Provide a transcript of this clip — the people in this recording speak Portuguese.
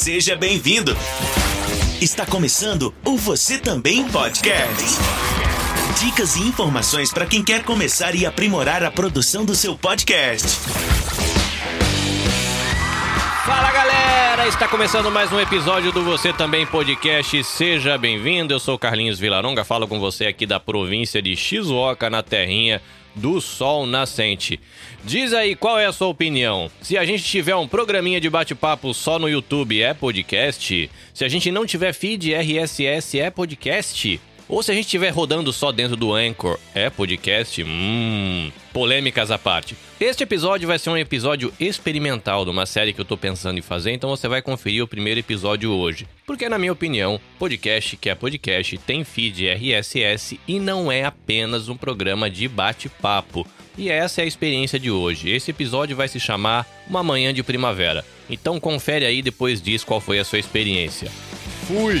Seja bem-vindo. Está começando o Você Também Podcast. Dicas e informações para quem quer começar e aprimorar a produção do seu podcast. Fala galera, está começando mais um episódio do Você Também Podcast. Seja bem-vindo. Eu sou Carlinhos Vilaronga, falo com você aqui da província de Shizuoka, na terrinha do Sol Nascente. Diz aí qual é a sua opinião. Se a gente tiver um programinha de bate-papo só no YouTube, é podcast? Se a gente não tiver feed RSS, é podcast? Ou se a gente estiver rodando só dentro do Anchor, é podcast? Hum, polêmicas à parte. Este episódio vai ser um episódio experimental de uma série que eu tô pensando em fazer, então você vai conferir o primeiro episódio hoje. Porque, na minha opinião, podcast que é podcast tem feed RSS e não é apenas um programa de bate-papo. E essa é a experiência de hoje. Esse episódio vai se chamar Uma Manhã de Primavera. Então confere aí depois diz qual foi a sua experiência. Fui!